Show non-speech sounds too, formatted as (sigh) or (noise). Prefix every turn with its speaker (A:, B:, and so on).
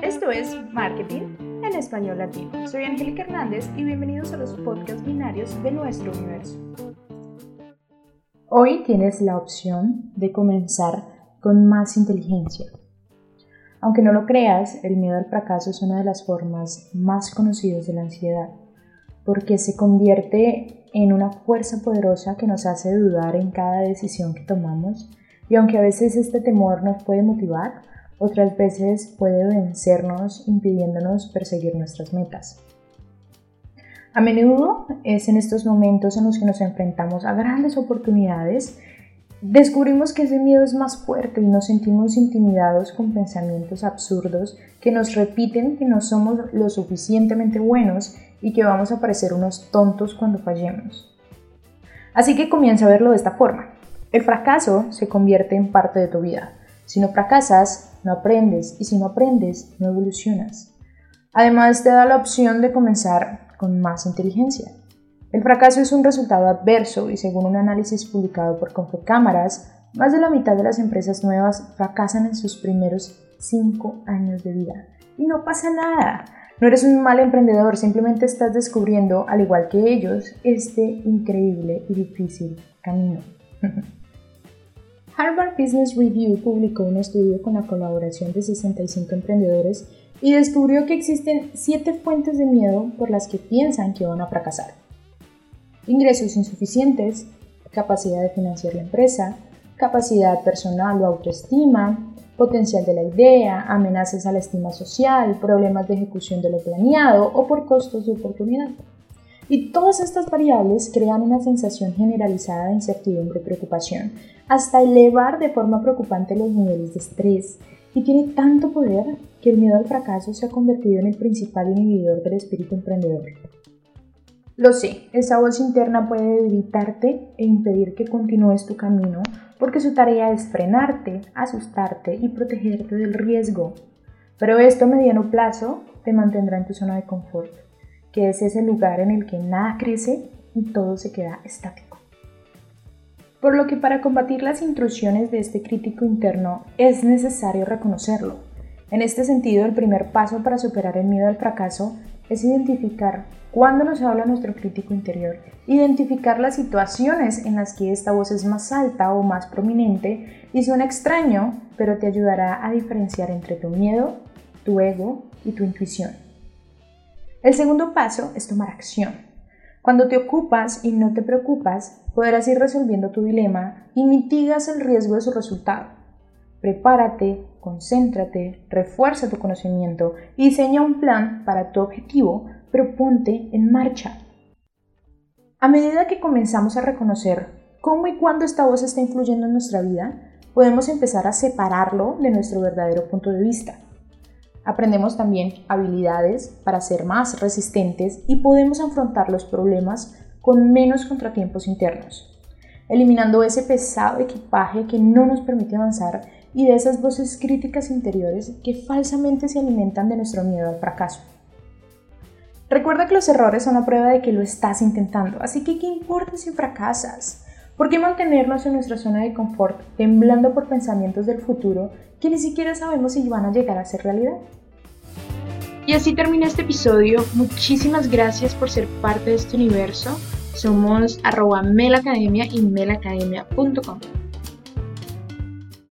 A: Esto es Marketing en Español Latino. Soy Angélica Hernández y bienvenidos a los podcasts binarios de nuestro universo. Hoy tienes la opción de comenzar con más inteligencia. Aunque no lo creas, el miedo al fracaso es una de las formas más conocidas de la ansiedad, porque se convierte en una fuerza poderosa que nos hace dudar en cada decisión que tomamos y aunque a veces este temor nos puede motivar, otras veces puede vencernos impidiéndonos perseguir nuestras metas. A menudo es en estos momentos en los que nos enfrentamos a grandes oportunidades, descubrimos que ese miedo es más fuerte y nos sentimos intimidados con pensamientos absurdos que nos repiten que no somos lo suficientemente buenos y que vamos a parecer unos tontos cuando fallemos. Así que comienza a verlo de esta forma. El fracaso se convierte en parte de tu vida. Si no fracasas, no aprendes y si no aprendes, no evolucionas. Además, te da la opción de comenzar con más inteligencia. El fracaso es un resultado adverso y según un análisis publicado por Confecámaras, más de la mitad de las empresas nuevas fracasan en sus primeros cinco años de vida. Y no pasa nada. No eres un mal emprendedor, simplemente estás descubriendo, al igual que ellos, este increíble y difícil camino. (laughs) Harvard Business Review publicó un estudio con la colaboración de 65 emprendedores y descubrió que existen 7 fuentes de miedo por las que piensan que van a fracasar. Ingresos insuficientes, capacidad de financiar la empresa, capacidad personal o autoestima, potencial de la idea, amenazas a la estima social, problemas de ejecución de lo planeado o por costos de oportunidad. Y todas estas variables crean una sensación generalizada de incertidumbre y preocupación, hasta elevar de forma preocupante los niveles de estrés. Y tiene tanto poder que el miedo al fracaso se ha convertido en el principal inhibidor del espíritu emprendedor. Lo sé, esa voz interna puede debilitarte e impedir que continúes tu camino porque su tarea es frenarte, asustarte y protegerte del riesgo. Pero esto a mediano plazo te mantendrá en tu zona de confort que es ese lugar en el que nada crece y todo se queda estático. Por lo que para combatir las intrusiones de este crítico interno es necesario reconocerlo. En este sentido, el primer paso para superar el miedo al fracaso es identificar cuándo nos habla nuestro crítico interior, identificar las situaciones en las que esta voz es más alta o más prominente y suena extraño, pero te ayudará a diferenciar entre tu miedo, tu ego y tu intuición. El segundo paso es tomar acción. Cuando te ocupas y no te preocupas, podrás ir resolviendo tu dilema y mitigas el riesgo de su resultado. Prepárate, concéntrate, refuerza tu conocimiento diseña un plan para tu objetivo, pero ponte en marcha. A medida que comenzamos a reconocer cómo y cuándo esta voz está influyendo en nuestra vida, podemos empezar a separarlo de nuestro verdadero punto de vista. Aprendemos también habilidades para ser más resistentes y podemos afrontar los problemas con menos contratiempos internos, eliminando ese pesado equipaje que no nos permite avanzar y de esas voces críticas interiores que falsamente se alimentan de nuestro miedo al fracaso. Recuerda que los errores son una prueba de que lo estás intentando, así que ¿qué importa si fracasas? ¿Por qué mantenernos en nuestra zona de confort temblando por pensamientos del futuro que ni siquiera sabemos si van a llegar a ser realidad? Y así termina este episodio. Muchísimas gracias por ser parte de este universo. Somos arroba melacademia y melacademia.com.